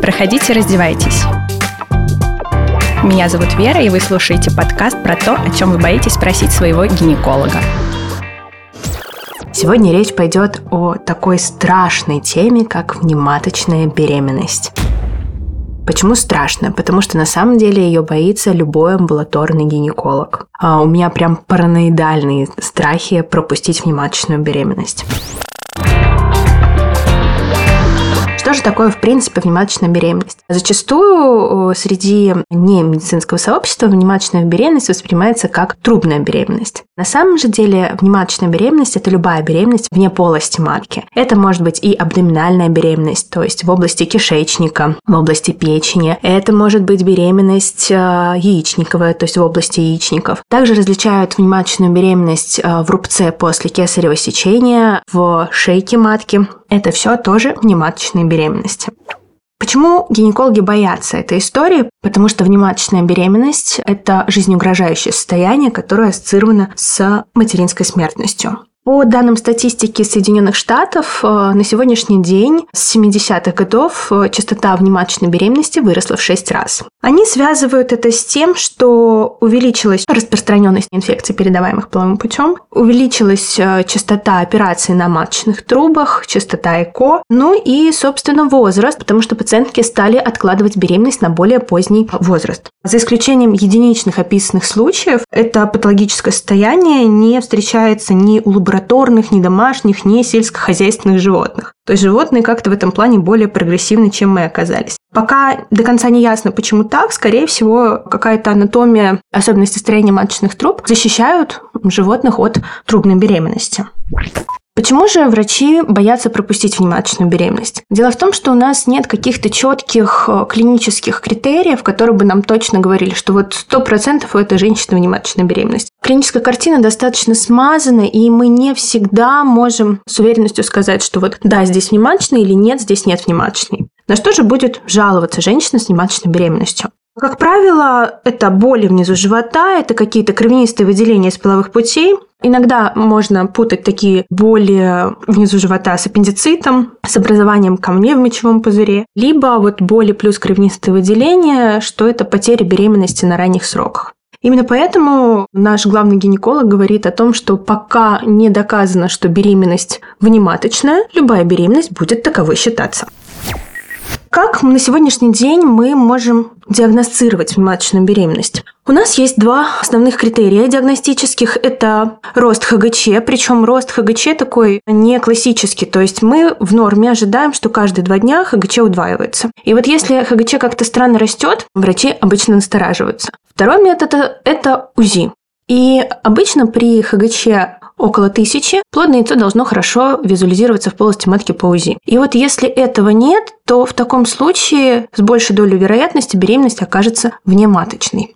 Проходите, раздевайтесь. Меня зовут Вера, и вы слушаете подкаст про то, о чем вы боитесь спросить своего гинеколога. Сегодня речь пойдет о такой страшной теме, как внематочная беременность. Почему страшно? Потому что на самом деле ее боится любой амбулаторный гинеколог. А у меня прям параноидальные страхи пропустить внематочную беременность. Что же такое, в принципе, внематочная беременность? Зачастую среди не медицинского сообщества внематочная беременность воспринимается как трубная беременность. На самом же деле внематочная беременность – это любая беременность вне полости матки. Это может быть и абдоминальная беременность, то есть в области кишечника, в области печени. Это может быть беременность э, яичниковая, то есть в области яичников. Также различают внематочную беременность э, в рубце после кесарево сечения, в шейке матки. Это все тоже внематочные беременности. Почему гинекологи боятся этой истории? Потому что внематочная беременность – это жизнеугрожающее состояние, которое ассоциировано с материнской смертностью. По данным статистики Соединенных Штатов, э, на сегодняшний день с 70-х годов э, частота внематочной беременности выросла в 6 раз. Они связывают это с тем, что увеличилась распространенность инфекций, передаваемых половым путем, увеличилась э, частота операций на маточных трубах, частота ЭКО, ну и, собственно, возраст, потому что пациентки стали откладывать беременность на более поздний возраст. За исключением единичных описанных случаев, это патологическое состояние не встречается ни у лабораторных ни домашних, ни сельскохозяйственных животных. То есть животные как-то в этом плане более прогрессивны, чем мы оказались. Пока до конца не ясно, почему так. Скорее всего, какая-то анатомия, особенности строения маточных труб защищают животных от трубной беременности. Почему же врачи боятся пропустить внематочную беременность? Дело в том, что у нас нет каких-то четких э, клинических критериев, которые бы нам точно говорили, что вот 100% у этой женщины внематочная беременность. Клиническая картина достаточно смазана, и мы не всегда можем с уверенностью сказать, что вот да, здесь внематочный или нет, здесь нет внематочной. На что же будет жаловаться женщина с внематочной беременностью? Как правило, это боли внизу живота, это какие-то кровянистые выделения из половых путей. Иногда можно путать такие боли внизу живота с аппендицитом, с образованием камней в мочевом пузыре, либо вот боли плюс кровянистые выделения, что это потеря беременности на ранних сроках. Именно поэтому наш главный гинеколог говорит о том, что пока не доказано, что беременность внематочная, любая беременность будет таковой считаться. Как на сегодняшний день мы можем диагностировать внематочную беременность? У нас есть два основных критерия диагностических. Это рост ХГЧ, причем рост ХГЧ такой не классический. То есть мы в норме ожидаем, что каждые два дня ХГЧ удваивается. И вот если ХГЧ как-то странно растет, врачи обычно настораживаются. Второй метод – это УЗИ. И обычно при ХГЧ около тысячи, плодное яйцо должно хорошо визуализироваться в полости матки по УЗИ. И вот если этого нет, то в таком случае с большей долей вероятности беременность окажется внематочной.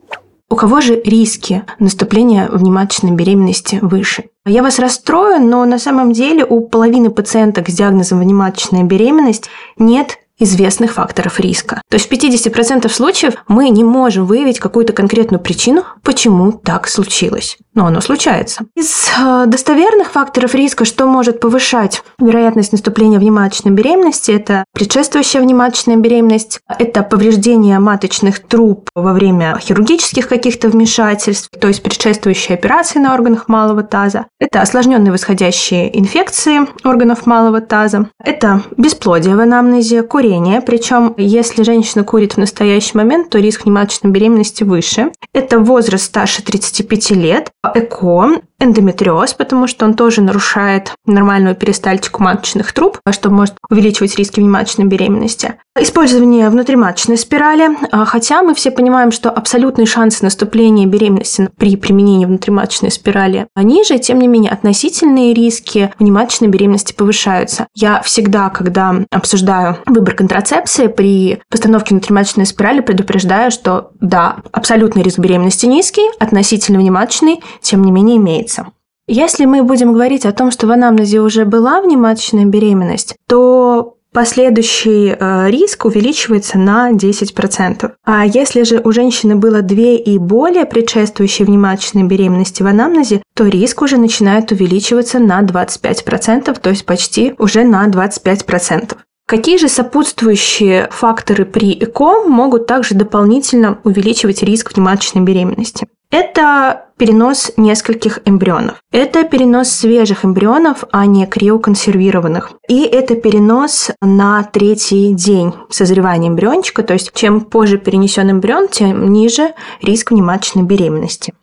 У кого же риски наступления внематочной беременности выше? Я вас расстрою, но на самом деле у половины пациенток с диагнозом внематочная беременность нет известных факторов риска. То есть в 50% случаев мы не можем выявить какую-то конкретную причину, почему так случилось. Но оно случается. Из э, достоверных факторов риска, что может повышать вероятность наступления внематочной беременности, это предшествующая внематочная беременность, это повреждение маточных труб во время хирургических каких-то вмешательств, то есть предшествующие операции на органах малого таза, это осложненные восходящие инфекции органов малого таза, это бесплодие в анамнезе, курение курение, причем если женщина курит в настоящий момент, то риск внематочной беременности выше. Это возраст старше 35 лет, ЭКО, эндометриоз, потому что он тоже нарушает нормальную перистальтику маточных труб, что может увеличивать риски внематочной беременности. Использование внутриматочной спирали, а, хотя мы все понимаем, что абсолютные шансы наступления беременности при применении внутриматочной спирали ниже, тем не менее относительные риски внематочной беременности повышаются. Я всегда, когда обсуждаю выбор контрацепции при постановке внутриматочной спирали, предупреждаю, что да, абсолютный риск беременности низкий, относительно внематочный, тем не менее имеется имеется. Если мы будем говорить о том, что в анамнезе уже была внематочная беременность, то последующий э, риск увеличивается на 10%. А если же у женщины было две и более предшествующие внематочной беременности в анамнезе, то риск уже начинает увеличиваться на 25%, то есть почти уже на 25%. Какие же сопутствующие факторы при ЭКО могут также дополнительно увеличивать риск внематочной беременности? Это перенос нескольких эмбрионов. Это перенос свежих эмбрионов, а не криоконсервированных. И это перенос на третий день созревания эмбриончика, то есть чем позже перенесен эмбрион, тем ниже риск внематочной беременности.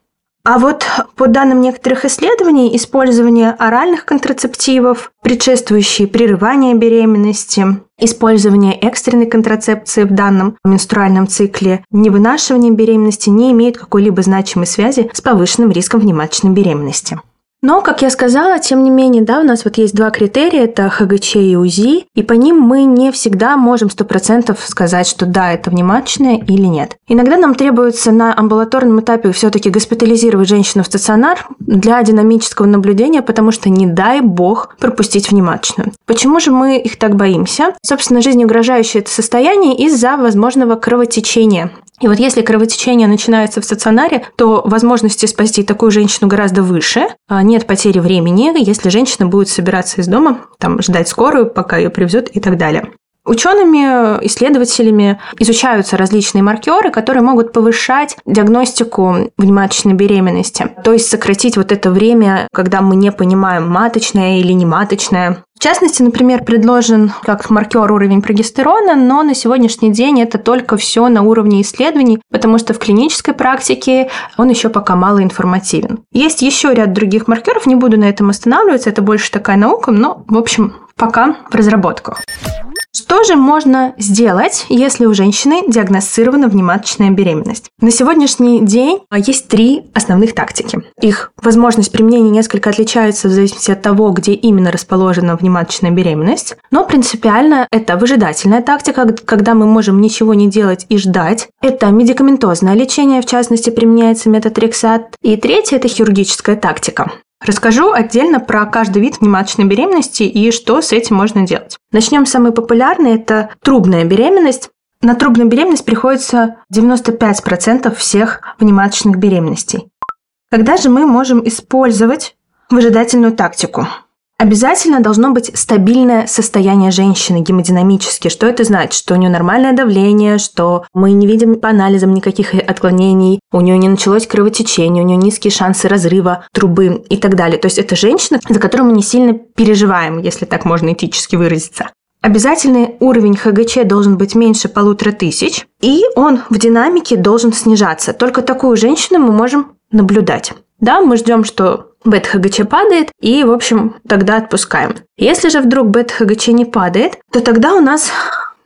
А вот по данным некоторых исследований, использование оральных контрацептивов, предшествующие прерывание беременности, использование экстренной контрацепции в данном менструальном цикле, невынашивание беременности не имеет какой-либо значимой связи с повышенным риском внематочной беременности. Но, как я сказала, тем не менее, да, у нас вот есть два критерия, это ХГЧ и УЗИ, и по ним мы не всегда можем сто процентов сказать, что да, это внематочное или нет. Иногда нам требуется на амбулаторном этапе все-таки госпитализировать женщину в стационар для динамического наблюдения, потому что не дай бог пропустить внематочную. Почему же мы их так боимся? Собственно, жизнеугрожающее это состояние из-за возможного кровотечения и вот если кровотечение начинается в стационаре, то возможности спасти такую женщину гораздо выше. А нет потери времени, если женщина будет собираться из дома, там, ждать скорую, пока ее привезут и так далее. Учеными, исследователями изучаются различные маркеры, которые могут повышать диагностику внематочной беременности, то есть сократить вот это время, когда мы не понимаем, маточная или не маточная. В частности, например, предложен как маркер уровень прогестерона, но на сегодняшний день это только все на уровне исследований, потому что в клинической практике он еще пока мало информативен. Есть еще ряд других маркеров, не буду на этом останавливаться, это больше такая наука, но, в общем, пока в разработках. Что же можно сделать, если у женщины диагностирована внематочная беременность? На сегодняшний день а, есть три основных тактики. Их возможность применения несколько отличается в зависимости от того, где именно расположена внематочная беременность, но принципиально это выжидательная тактика, когда мы можем ничего не делать и ждать. Это медикаментозное лечение, в частности, применяется метод Рексат. И третье – это хирургическая тактика. Расскажу отдельно про каждый вид внематочной беременности и что с этим можно делать. Начнем с самой популярной – это трубная беременность. На трубную беременность приходится 95% всех внематочных беременностей. Когда же мы можем использовать выжидательную тактику? Обязательно должно быть стабильное состояние женщины гемодинамически. Что это значит? Что у нее нормальное давление, что мы не видим по анализам никаких отклонений, у нее не началось кровотечение, у нее низкие шансы разрыва трубы и так далее. То есть это женщина, за которую мы не сильно переживаем, если так можно этически выразиться. Обязательный уровень ХГЧ должен быть меньше полутора тысяч, и он в динамике должен снижаться. Только такую женщину мы можем наблюдать. Да, мы ждем, что бета-ХГЧ падает, и, в общем, тогда отпускаем. Если же вдруг бета-ХГЧ не падает, то тогда у нас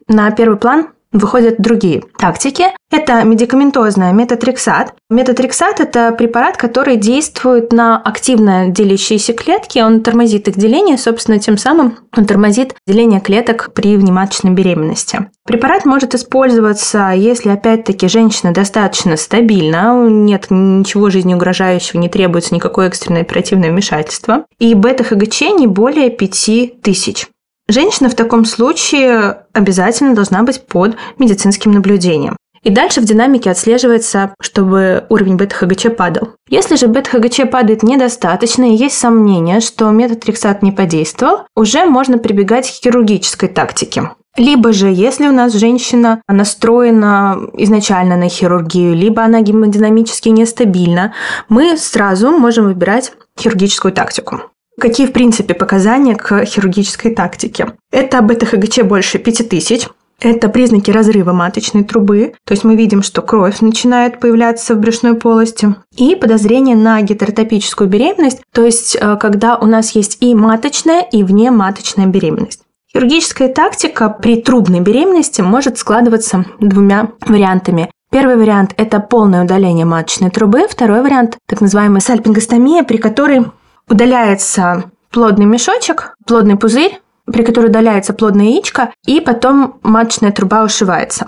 на первый план выходят другие тактики. Это медикаментозная метатрексат. Метатрексат – это препарат, который действует на активно делящиеся клетки. Он тормозит их деление, собственно, тем самым он тормозит деление клеток при внематочной беременности. Препарат может использоваться, если, опять-таки, женщина достаточно стабильна, нет ничего жизнеугрожающего, не требуется никакое экстренное оперативное вмешательство, и бета-ХГЧ не более 5000. Женщина в таком случае обязательно должна быть под медицинским наблюдением. И дальше в динамике отслеживается, чтобы уровень бета-ХГЧ падал. Если же бета-ХГЧ падает недостаточно и есть сомнение, что метод Рексат не подействовал, уже можно прибегать к хирургической тактике. Либо же, если у нас женщина настроена изначально на хирургию, либо она гемодинамически нестабильна, мы сразу можем выбирать хирургическую тактику. Какие, в принципе, показания к хирургической тактике? Это бета-ХГЧ больше 5000, это признаки разрыва маточной трубы, то есть мы видим, что кровь начинает появляться в брюшной полости, и подозрение на гетеротопическую беременность, то есть э, когда у нас есть и маточная, и внематочная беременность. Хирургическая тактика при трубной беременности может складываться двумя вариантами. Первый вариант – это полное удаление маточной трубы, второй вариант – так называемая сальпингостомия, при которой удаляется плодный мешочек, плодный пузырь, при котором удаляется плодное яичко, и потом маточная труба ушивается.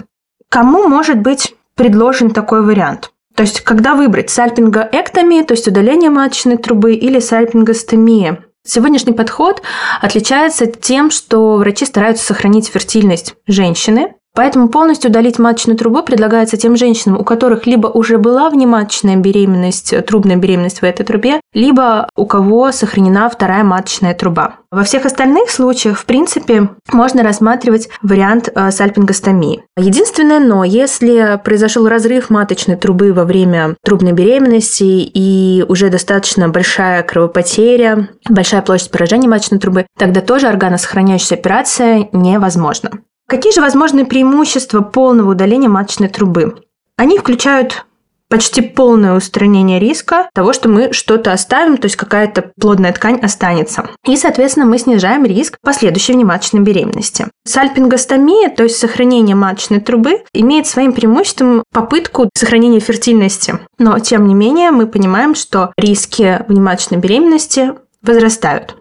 Кому может быть предложен такой вариант? То есть, когда выбрать сальпингоэктомия, то есть удаление маточной трубы, или сальпингостомия. Сегодняшний подход отличается тем, что врачи стараются сохранить фертильность женщины, Поэтому полностью удалить маточную трубу предлагается тем женщинам, у которых либо уже была внематочная беременность, трубная беременность в этой трубе, либо у кого сохранена вторая маточная труба. Во всех остальных случаях, в принципе, можно рассматривать вариант э, сальпингостомии. Единственное но, если произошел разрыв маточной трубы во время трубной беременности и уже достаточно большая кровопотеря, большая площадь поражения маточной трубы, тогда тоже органосохраняющая операция невозможна. Какие же возможны преимущества полного удаления маточной трубы? Они включают почти полное устранение риска того, что мы что-то оставим, то есть какая-то плодная ткань останется. И, соответственно, мы снижаем риск последующей внематочной беременности. Сальпингостомия, то есть сохранение маточной трубы, имеет своим преимуществом попытку сохранения фертильности. Но, тем не менее, мы понимаем, что риски внематочной беременности возрастают.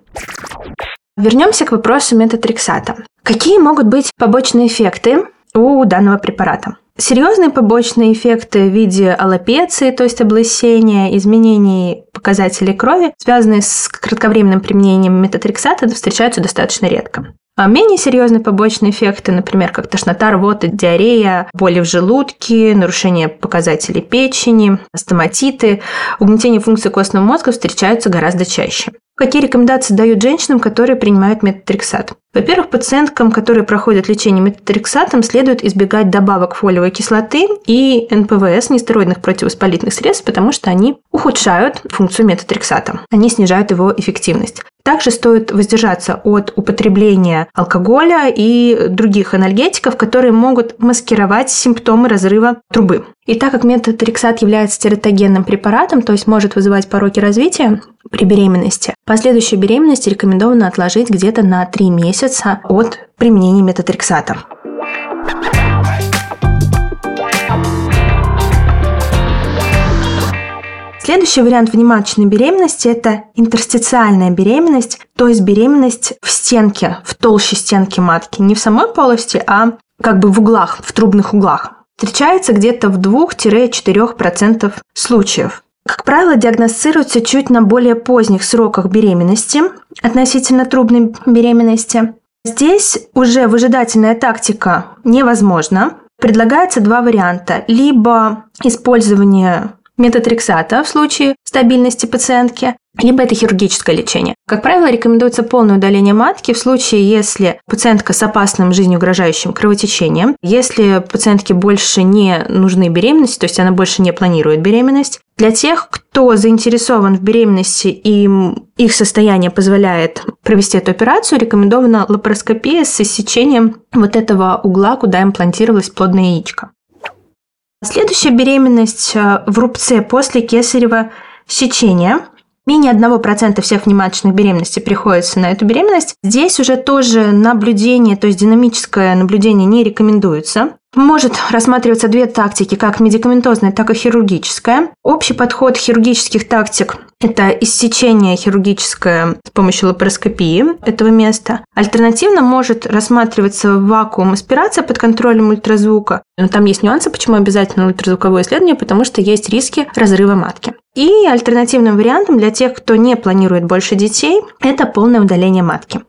Вернемся к вопросу метатрексата. Какие могут быть побочные эффекты у данного препарата? Серьезные побочные эффекты в виде аллопеции, то есть облысения, изменений показателей крови, связанные с кратковременным применением метатрексата, встречаются достаточно редко. А менее серьезные побочные эффекты, например, как тошнота, рвота, диарея, боли в желудке, нарушение показателей печени, астоматиты, угнетение функции костного мозга встречаются гораздо чаще. Какие рекомендации дают женщинам, которые принимают метатрексат? Во-первых, пациенткам, которые проходят лечение метатрексатом, следует избегать добавок фолиевой кислоты и НПВС, нестероидных противовоспалительных средств, потому что они ухудшают функцию метатрексата. Они снижают его эффективность. Также стоит воздержаться от употребления алкоголя и других анальгетиков, которые могут маскировать симптомы разрыва трубы. И так как метатрексат является тератогенным препаратом, то есть может вызывать пороки развития при беременности, последующую беременность рекомендовано отложить где-то на 3 месяца от применения метатрексата. Следующий вариант внематочной беременности – это интерстициальная беременность, то есть беременность в стенке, в толще стенки матки. Не в самой полости, а как бы в углах, в трубных углах встречается где-то в 2-4% случаев. Как правило, диагностируется чуть на более поздних сроках беременности относительно трубной беременности. Здесь уже выжидательная тактика невозможна. Предлагается два варианта. Либо использование метатрексата в случае стабильности пациентки, либо это хирургическое лечение. Как правило, рекомендуется полное удаление матки в случае, если пациентка с опасным жизнеугрожающим кровотечением, если пациентке больше не нужны беременности, то есть она больше не планирует беременность. Для тех, кто заинтересован в беременности и их состояние позволяет провести эту операцию, рекомендована лапароскопия с иссечением вот этого угла, куда имплантировалась плодная яичко. Следующая беременность э, в рубце после кесарева сечения. Менее 1% всех внематочных беременностей приходится на эту беременность. Здесь уже тоже наблюдение, то есть динамическое наблюдение не рекомендуется. Может рассматриваться две тактики, как медикаментозная, так и хирургическая. Общий подход хирургических тактик – это иссечение хирургическое с помощью лапароскопии этого места. Альтернативно может рассматриваться вакуум аспирация под контролем ультразвука. Но там есть нюансы, почему обязательно ультразвуковое исследование, потому что есть риски разрыва матки. И альтернативным вариантом для тех, кто не планирует больше детей, это полное удаление матки.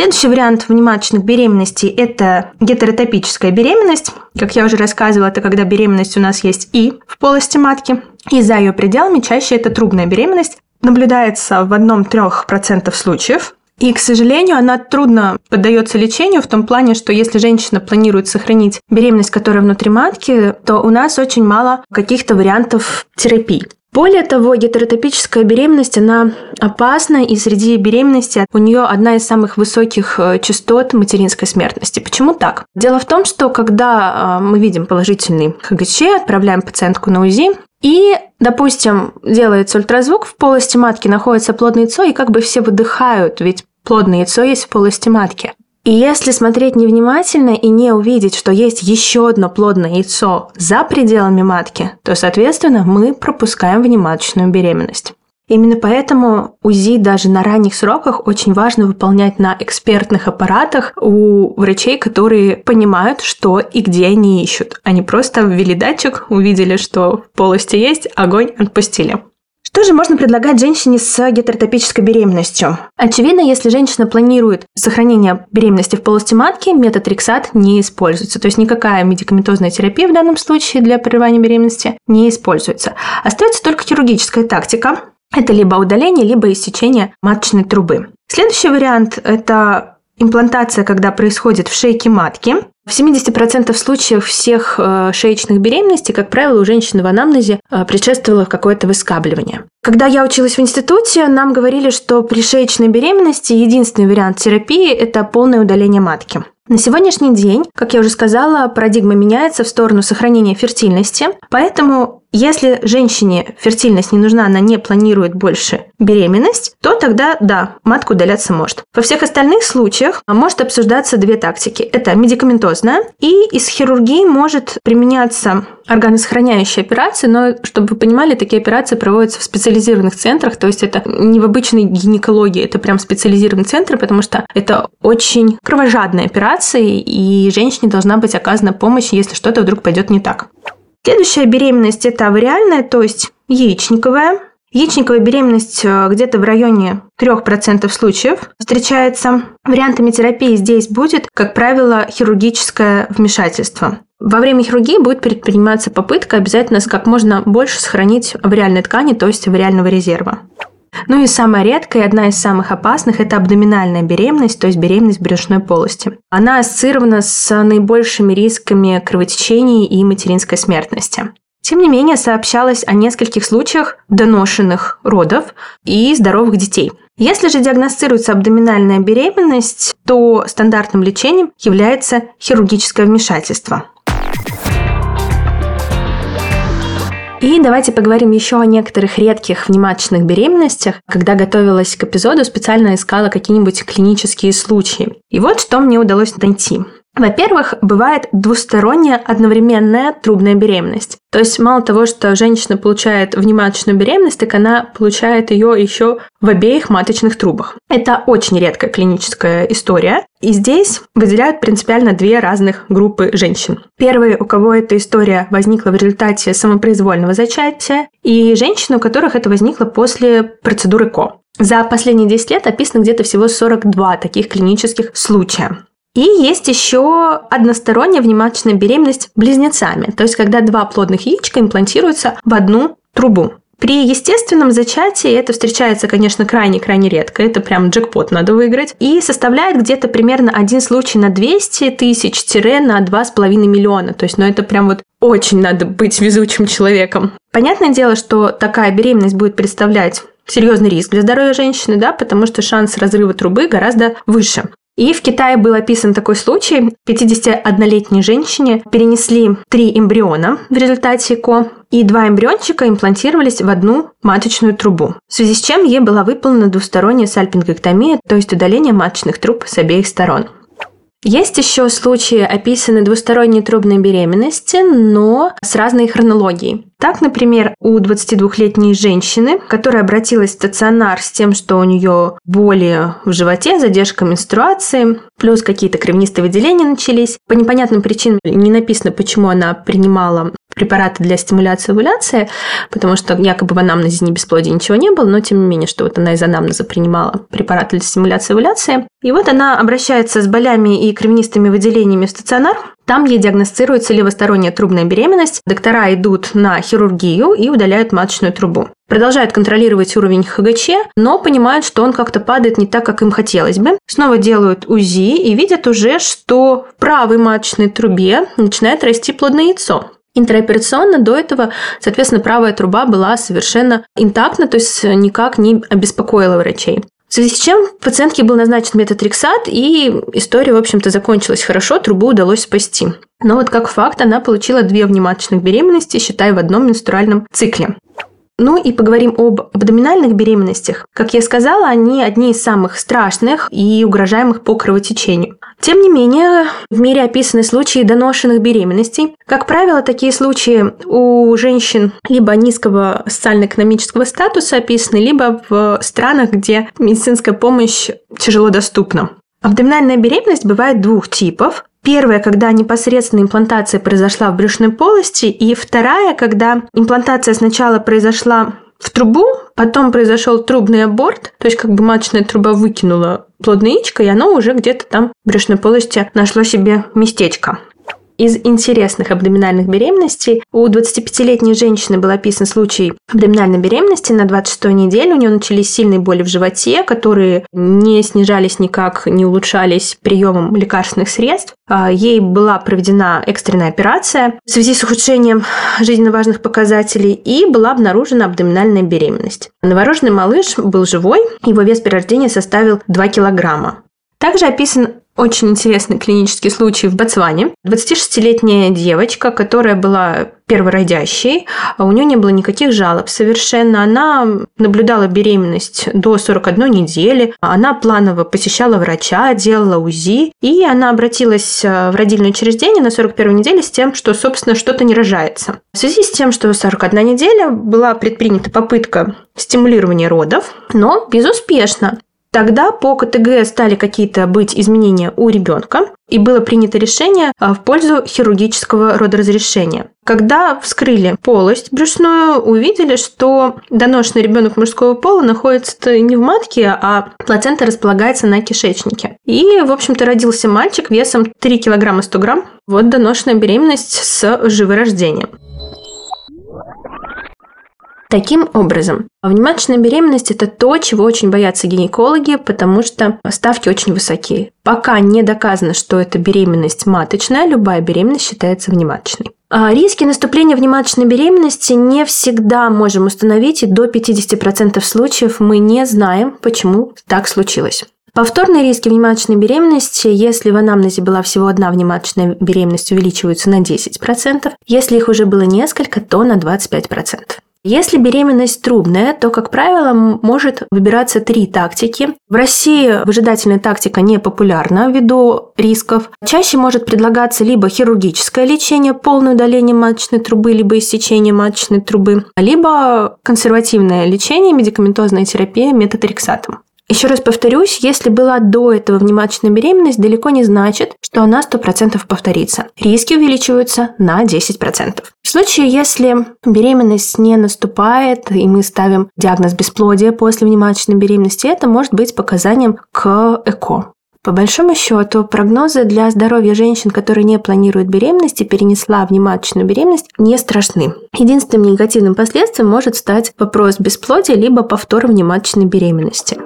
Следующий вариант внематочных беременностей – это гетеротопическая беременность. Как я уже рассказывала, это когда беременность у нас есть и в полости матки, и за ее пределами чаще это трубная беременность. Наблюдается в одном-трех процентов случаев. И, к сожалению, она трудно поддается лечению в том плане, что если женщина планирует сохранить беременность, которая внутри матки, то у нас очень мало каких-то вариантов терапии. Более того, гетеротопическая беременность, она опасна, и среди беременности у нее одна из самых высоких э, частот материнской смертности. Почему так? Дело в том, что когда э, мы видим положительный ХГЧ, отправляем пациентку на УЗИ, и, допустим, делается ультразвук, в полости матки находится плодное яйцо, и как бы все выдыхают, ведь плодное яйцо есть в полости матки. И если смотреть невнимательно и не увидеть, что есть еще одно плодное яйцо за пределами матки, то, соответственно, мы пропускаем внематочную беременность. Именно поэтому УЗИ даже на ранних сроках очень важно выполнять на экспертных аппаратах у врачей, которые понимают, что и где они ищут. Они просто ввели датчик, увидели, что в полости есть, огонь отпустили. Что же можно предлагать женщине с гетеротопической беременностью? Очевидно, если женщина планирует сохранение беременности в полости матки, метод Рексат не используется. То есть никакая медикаментозная терапия в данном случае для прерывания беременности не используется. Остается только хирургическая тактика. Это либо удаление, либо иссечение маточной трубы. Следующий вариант – это имплантация, когда происходит в шейке матки. В 70% случаев всех э, шеечных беременностей, как правило, у женщины в анамнезе э, предшествовало какое-то выскабливание. Когда я училась в институте, нам говорили, что при шеечной беременности единственный вариант терапии – это полное удаление матки. На сегодняшний день, как я уже сказала, парадигма меняется в сторону сохранения фертильности, поэтому если женщине фертильность не нужна, она не планирует больше беременность, то тогда да, матку удаляться может. Во всех остальных случаях может обсуждаться две тактики. Это медикаментозная и из хирургии может применяться органосохраняющие операции, но, чтобы вы понимали, такие операции проводятся в специализированных центрах, то есть это не в обычной гинекологии, это прям специализированные центры, потому что это очень кровожадные операции, и женщине должна быть оказана помощь, если что-то вдруг пойдет не так. Следующая беременность – это авариальная, то есть яичниковая. Яичниковая беременность э, где-то в районе 3% случаев встречается. Вариантами терапии здесь будет, как правило, хирургическое вмешательство. Во время хирургии будет предприниматься попытка обязательно как можно больше сохранить авариальной ткани, то есть авариального резерва. Ну и самая редкая одна из самых опасных – это абдоминальная беременность, то есть беременность брюшной полости. Она ассоциирована с наибольшими рисками кровотечений и материнской смертности. Тем не менее, сообщалось о нескольких случаях доношенных родов и здоровых детей. Если же диагностируется абдоминальная беременность, то стандартным лечением является хирургическое вмешательство. И давайте поговорим еще о некоторых редких внематочных беременностях. Когда готовилась к эпизоду, специально искала какие-нибудь клинические случаи. И вот что мне удалось найти. Во-первых, бывает двусторонняя одновременная трубная беременность. То есть мало того, что женщина получает внематочную беременность, так она получает ее еще в обеих маточных трубах. Это очень редкая клиническая история. И здесь выделяют принципиально две разных группы женщин. Первые, у кого эта история возникла в результате самопроизвольного зачатия, и женщины, у которых это возникло после процедуры КО. За последние 10 лет описано где-то всего 42 таких клинических случая. И есть еще односторонняя внематочная беременность близнецами, то есть когда два плодных яичка имплантируются в одну трубу. При естественном зачатии это встречается, конечно, крайне-крайне редко. Это прям джекпот надо выиграть. И составляет где-то примерно один случай на 200 тысяч-на 2,5 миллиона. То есть, ну это прям вот очень надо быть везучим человеком. Понятное дело, что такая беременность будет представлять серьезный риск для здоровья женщины, да, потому что шанс разрыва трубы гораздо выше. И в Китае был описан такой случай. 51-летней женщине перенесли три эмбриона в результате ЭКО, и два эмбриончика имплантировались в одну маточную трубу, в связи с чем ей была выполнена двусторонняя сальпингоктомия, то есть удаление маточных труб с обеих сторон. Есть еще случаи, описаны двусторонней трубной беременности, но с разной хронологией. Так, например, у 22-летней женщины, которая обратилась в стационар с тем, что у нее боли в животе, задержка менструации, плюс какие-то кровянистые выделения начались. По непонятным причинам не написано, почему она принимала препараты для стимуляции овуляции, потому что якобы в анамнезе не бесплодия ничего не было, но тем не менее, что вот она из анамнеза принимала препараты для стимуляции овуляции. И вот она обращается с болями и кровянистыми выделениями в стационар, там ей диагностируется левосторонняя трубная беременность. Доктора идут на хирургию и удаляют маточную трубу. Продолжают контролировать уровень ХГЧ, но понимают, что он как-то падает не так, как им хотелось бы. Снова делают УЗИ и видят уже, что в правой маточной трубе начинает расти плодное яйцо. Интраоперационно до этого, соответственно, правая труба была совершенно интактна, то есть никак не обеспокоила врачей. В связи с чем пациентке был назначен метод Рексат, и история, в общем-то, закончилась хорошо, трубу удалось спасти. Но вот как факт, она получила две внематочных беременности, считай, в одном менструальном цикле. Ну и поговорим об абдоминальных беременностях. Как я сказала, они одни из самых страшных и угрожаемых по кровотечению. Тем не менее, в мире описаны случаи доношенных беременностей. Как правило, такие случаи у женщин либо низкого социально-экономического статуса описаны, либо в странах, где медицинская помощь тяжело доступна. Абдоминальная беременность бывает двух типов. Первая, когда непосредственно имплантация произошла в брюшной полости, и вторая, когда имплантация сначала произошла в трубу, потом произошел трубный аборт, то есть как бы маточная труба выкинула плодное яичко, и оно уже где-то там в брюшной полости нашло себе местечко. Из интересных абдоминальных беременностей у 25-летней женщины был описан случай абдоминальной беременности на 26-й неделе. У нее начались сильные боли в животе, которые не снижались никак, не улучшались приемом лекарственных средств. А, ей была проведена экстренная операция в связи с ухудшением жизненно важных показателей и была обнаружена абдоминальная беременность. Новорожденный малыш был живой, его вес при рождении составил 2 килограмма. Также описан очень интересный клинический случай в Ботсване. 26-летняя девочка, которая была первородящей, а у нее не было никаких жалоб совершенно. Она наблюдала беременность до 41 недели, она планово посещала врача, делала УЗИ, и она обратилась э, в родильное учреждение на 41 неделе с тем, что, собственно, что-то не рожается. В связи с тем, что 41 неделя была предпринята попытка стимулирования родов, но безуспешно. Тогда по КТГ стали какие-то быть изменения у ребенка, и было принято решение а, в пользу хирургического родоразрешения. Когда вскрыли полость брюшную, увидели, что доношенный ребенок мужского пола находится не в матке, а плацента располагается на кишечнике. И, в общем-то, родился мальчик весом 3 килограмма 100 грамм. Вот доношенная беременность с живорождением. Таким образом, внематочная беременность – это то, чего очень боятся гинекологи, потому что ставки очень высокие. Пока не доказано, что это беременность маточная, любая беременность считается внематочной. А риски наступления внематочной беременности не всегда можем установить, и до 50% случаев мы не знаем, почему так случилось. Повторные риски внематочной беременности, если в анамнезе была всего одна внематочная беременность, увеличиваются на 10%, если их уже было несколько, то на 25%. Если беременность трубная, то, как правило, может выбираться три тактики. В России выжидательная тактика не популярна ввиду рисков. Чаще может предлагаться либо хирургическое лечение, полное удаление маточной трубы, либо иссечение маточной трубы, либо консервативное лечение, медикаментозная терапия метотрексатом. Еще раз повторюсь, если была до этого внематочная беременность, далеко не значит, что она 100% повторится. Риски увеличиваются на 10%. В случае, если беременность не наступает, и мы ставим диагноз бесплодия после внематочной беременности, это может быть показанием к ЭКО. По большому счету, прогнозы для здоровья женщин, которые не планируют беременность и перенесла внематочную беременность, не страшны. Единственным негативным последствием может стать вопрос бесплодия либо повтор внематочной беременности.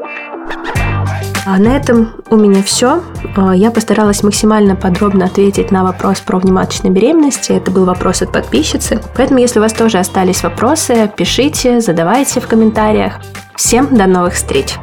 А на этом у меня все. А, я постаралась максимально подробно ответить на вопрос про внематочную беременность. Это был вопрос от подписчицы. Поэтому, если у вас тоже остались вопросы, пишите, задавайте в комментариях. Всем до новых встреч!